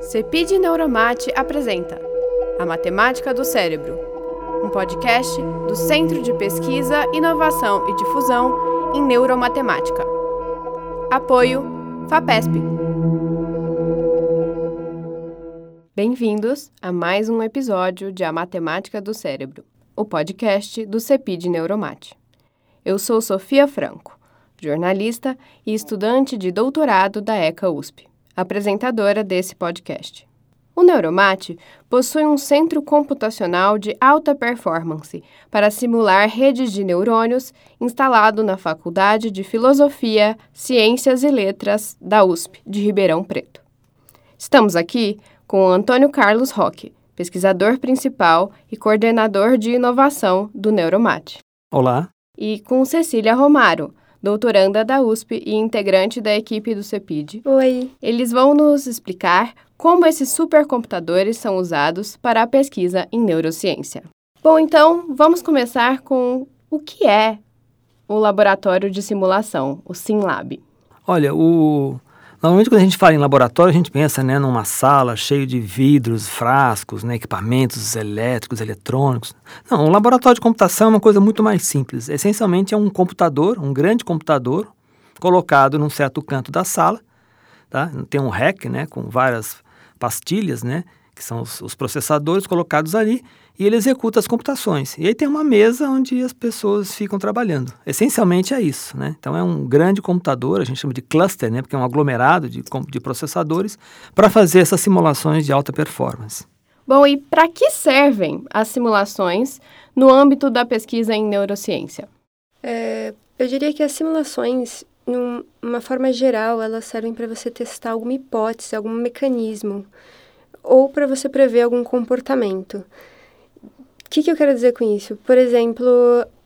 Cepid Neuromate apresenta A Matemática do Cérebro, um podcast do Centro de Pesquisa, Inovação e Difusão em Neuromatemática. Apoio FAPESP. Bem-vindos a mais um episódio de A Matemática do Cérebro, o podcast do Cepid Neuromate. Eu sou Sofia Franco, jornalista e estudante de doutorado da ECA USP apresentadora desse podcast. O Neuromate possui um centro computacional de alta performance para simular redes de neurônios instalado na Faculdade de Filosofia, Ciências e Letras da USP de Ribeirão Preto. Estamos aqui com o Antônio Carlos Roque, pesquisador principal e coordenador de inovação do Neuromate. Olá. E com Cecília Romaro, doutoranda da USP e integrante da equipe do CEPID. Oi. Eles vão nos explicar como esses supercomputadores são usados para a pesquisa em neurociência. Bom, então vamos começar com o que é o laboratório de simulação, o SimLab. Olha, o Normalmente, quando a gente fala em laboratório, a gente pensa né, numa sala cheia de vidros, frascos, né, equipamentos elétricos, eletrônicos. Não, um laboratório de computação é uma coisa muito mais simples. Essencialmente, é um computador, um grande computador, colocado num certo canto da sala. Tá? Tem um rack né, com várias pastilhas, né, que são os, os processadores colocados ali, e ele executa as computações. E aí tem uma mesa onde as pessoas ficam trabalhando. Essencialmente é isso, né? Então é um grande computador, a gente chama de cluster, né? Porque é um aglomerado de, de processadores para fazer essas simulações de alta performance. Bom, e para que servem as simulações no âmbito da pesquisa em neurociência? É, eu diria que as simulações, numa forma geral, elas servem para você testar alguma hipótese, algum mecanismo, ou para você prever algum comportamento. O que, que eu quero dizer com isso? Por exemplo,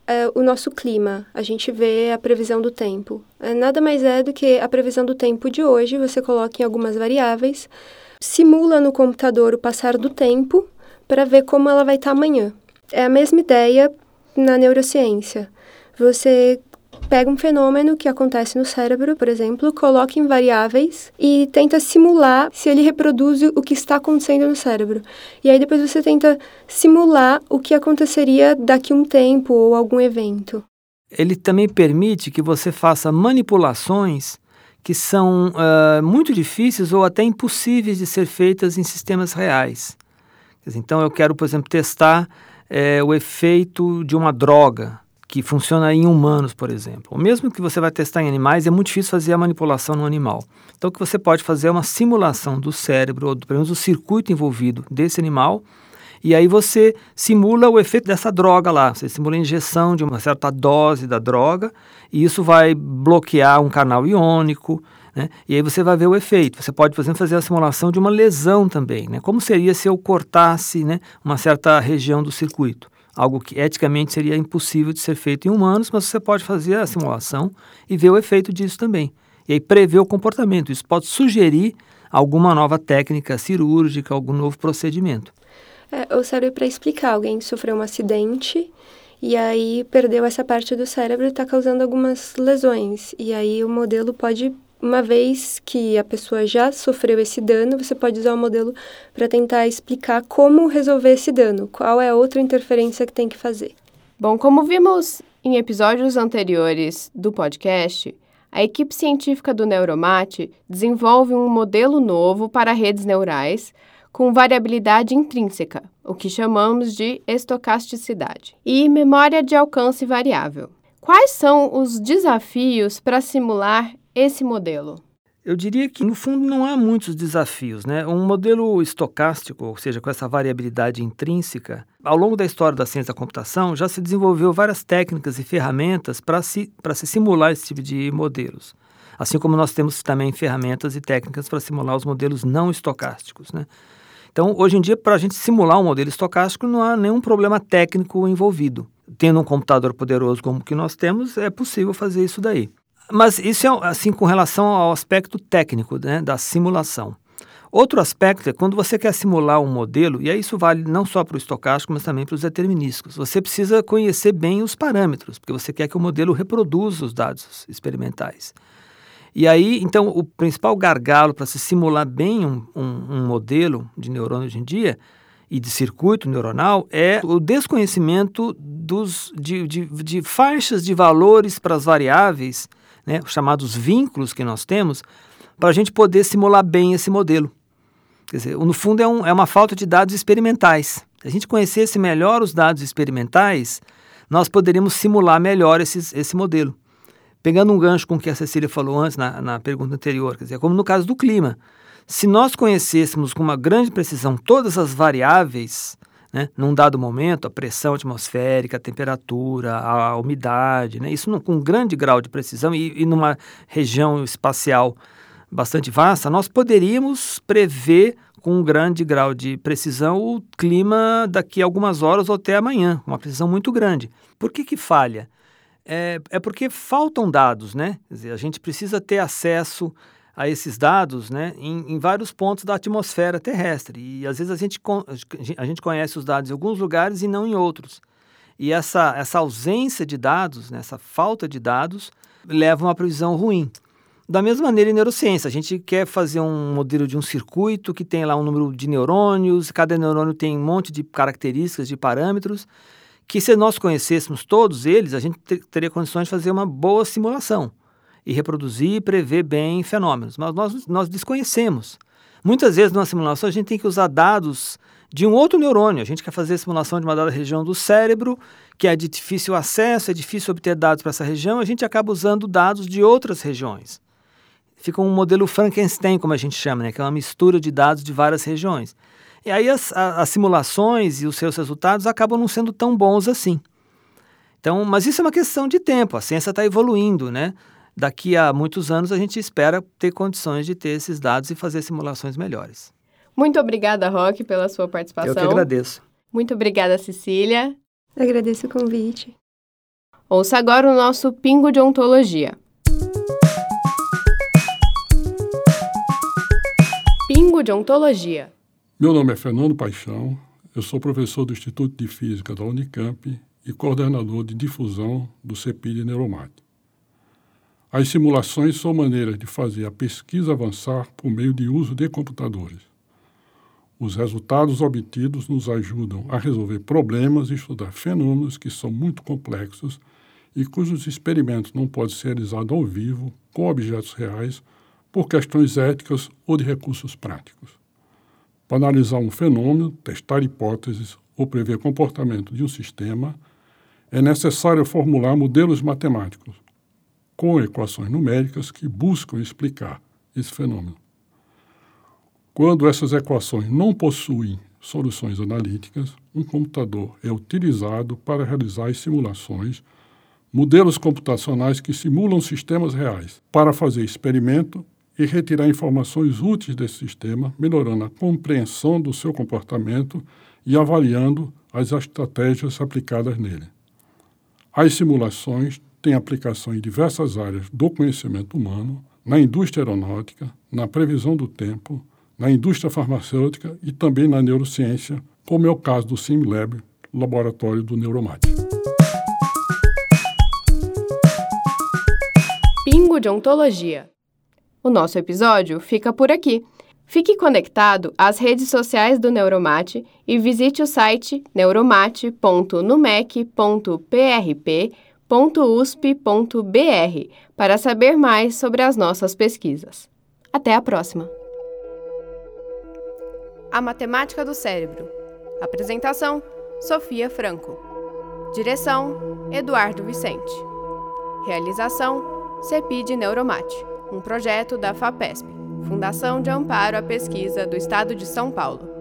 é, o nosso clima, a gente vê a previsão do tempo. É, nada mais é do que a previsão do tempo de hoje, você coloca em algumas variáveis, simula no computador o passar do tempo para ver como ela vai estar tá amanhã. É a mesma ideia na neurociência. Você pega um fenômeno que acontece no cérebro, por exemplo, coloca em variáveis e tenta simular se ele reproduz o que está acontecendo no cérebro. E aí depois você tenta simular o que aconteceria daqui um tempo ou algum evento. Ele também permite que você faça manipulações que são uh, muito difíceis ou até impossíveis de ser feitas em sistemas reais. Então, eu quero, por exemplo, testar é, o efeito de uma droga que funciona em humanos, por exemplo. O mesmo que você vai testar em animais, é muito difícil fazer a manipulação no animal. Então, o que você pode fazer é uma simulação do cérebro, ou pelo menos do circuito envolvido desse animal, e aí você simula o efeito dessa droga lá. Você simula a injeção de uma certa dose da droga, e isso vai bloquear um canal iônico, né? E aí você vai ver o efeito. Você pode, por exemplo, fazer a simulação de uma lesão também. Né? Como seria se eu cortasse né, uma certa região do circuito? Algo que eticamente seria impossível de ser feito em humanos, mas você pode fazer a simulação e ver o efeito disso também. E aí prever o comportamento. Isso pode sugerir alguma nova técnica cirúrgica, algum novo procedimento. É, ou serve para explicar. Alguém sofreu um acidente e aí perdeu essa parte do cérebro e está causando algumas lesões. E aí o modelo pode uma vez que a pessoa já sofreu esse dano, você pode usar o modelo para tentar explicar como resolver esse dano, qual é a outra interferência que tem que fazer. Bom, como vimos em episódios anteriores do podcast, a equipe científica do Neuromate desenvolve um modelo novo para redes neurais com variabilidade intrínseca, o que chamamos de estocasticidade, e memória de alcance variável. Quais são os desafios para simular esse modelo? Eu diria que, no fundo, não há muitos desafios. Né? Um modelo estocástico, ou seja, com essa variabilidade intrínseca, ao longo da história da ciência da computação, já se desenvolveu várias técnicas e ferramentas para se, se simular esse tipo de modelos. Assim como nós temos também ferramentas e técnicas para simular os modelos não estocásticos. Né? Então, hoje em dia, para a gente simular um modelo estocástico, não há nenhum problema técnico envolvido. Tendo um computador poderoso como o que nós temos, é possível fazer isso daí. Mas isso é assim com relação ao aspecto técnico né, da simulação. Outro aspecto é quando você quer simular um modelo, e isso vale não só para o estocástico, mas também para os determinísticos. Você precisa conhecer bem os parâmetros, porque você quer que o modelo reproduza os dados experimentais. E aí, então, o principal gargalo para se simular bem um, um, um modelo de neurônio hoje em dia e de circuito neuronal é o desconhecimento dos, de, de, de faixas de valores para as variáveis, né, chamados vínculos que nós temos, para a gente poder simular bem esse modelo. Quer dizer, no fundo é, um, é uma falta de dados experimentais. Se a gente conhecesse melhor os dados experimentais, nós poderíamos simular melhor esses, esse modelo. Pegando um gancho com o que a Cecília falou antes na, na pergunta anterior, quer dizer, como no caso do clima. Se nós conhecêssemos com uma grande precisão todas as variáveis, né, num dado momento, a pressão atmosférica, a temperatura, a umidade, né, isso com um grande grau de precisão e, e numa região espacial bastante vasta, nós poderíamos prever com um grande grau de precisão o clima daqui a algumas horas ou até amanhã, uma precisão muito grande. Por que, que falha? É, é porque faltam dados, né? Dizer, a gente precisa ter acesso a esses dados né, em, em, vários pontos da atmosfera terrestre. E às vezes a gente, a gente conhece os dados em alguns lugares e não em outros. E essa, essa ausência de dados, né, essa falta de dados, leva a uma previsão ruim. Da mesma maneira em neurociência, a gente quer fazer um modelo de um circuito que tem lá um número de neurônios, cada neurônio tem um monte de características, de parâmetros, que se nós conhecêssemos todos eles, a gente teria condições de fazer uma boa simulação e reproduzir e prever bem fenômenos. Mas nós, nós desconhecemos. Muitas vezes numa simulação a gente tem que usar dados de um outro neurônio. A gente quer fazer a simulação de uma dada região do cérebro, que é de difícil acesso, é difícil obter dados para essa região, a gente acaba usando dados de outras regiões. Fica um modelo Frankenstein, como a gente chama, né? que é uma mistura de dados de várias regiões. E aí as, as simulações e os seus resultados acabam não sendo tão bons assim. Então, mas isso é uma questão de tempo, a ciência está evoluindo, né? Daqui a muitos anos a gente espera ter condições de ter esses dados e fazer simulações melhores. Muito obrigada, Roque, pela sua participação. Eu que agradeço. Muito obrigada, Cecília. agradeço o convite. Ouça agora o nosso Pingo de Ontologia. Pingo de Ontologia. Meu nome é Fernando Paixão, eu sou professor do Instituto de Física da Unicamp e coordenador de difusão do CEPID Neuromate. As simulações são maneiras de fazer a pesquisa avançar por meio de uso de computadores. Os resultados obtidos nos ajudam a resolver problemas e estudar fenômenos que são muito complexos e cujos experimentos não podem ser realizados ao vivo, com objetos reais, por questões éticas ou de recursos práticos. Para analisar um fenômeno, testar hipóteses ou prever comportamento de um sistema, é necessário formular modelos matemáticos, com equações numéricas que buscam explicar esse fenômeno. Quando essas equações não possuem soluções analíticas, um computador é utilizado para realizar as simulações, modelos computacionais que simulam sistemas reais, para fazer experimento e retirar informações úteis desse sistema, melhorando a compreensão do seu comportamento e avaliando as estratégias aplicadas nele. As simulações tem aplicação em diversas áreas do conhecimento humano, na indústria aeronáutica, na previsão do tempo, na indústria farmacêutica e também na neurociência, como é o caso do SimLab, laboratório do Neuromate. Pingo de Ontologia. O nosso episódio fica por aqui. Fique conectado às redes sociais do Neuromate e visite o site neuromate.numec.prp www.usp.br para saber mais sobre as nossas pesquisas. Até a próxima! A Matemática do Cérebro. Apresentação: Sofia Franco. Direção: Eduardo Vicente. Realização: CEPID Neuromate, um projeto da FAPESP, Fundação de Amparo à Pesquisa do Estado de São Paulo.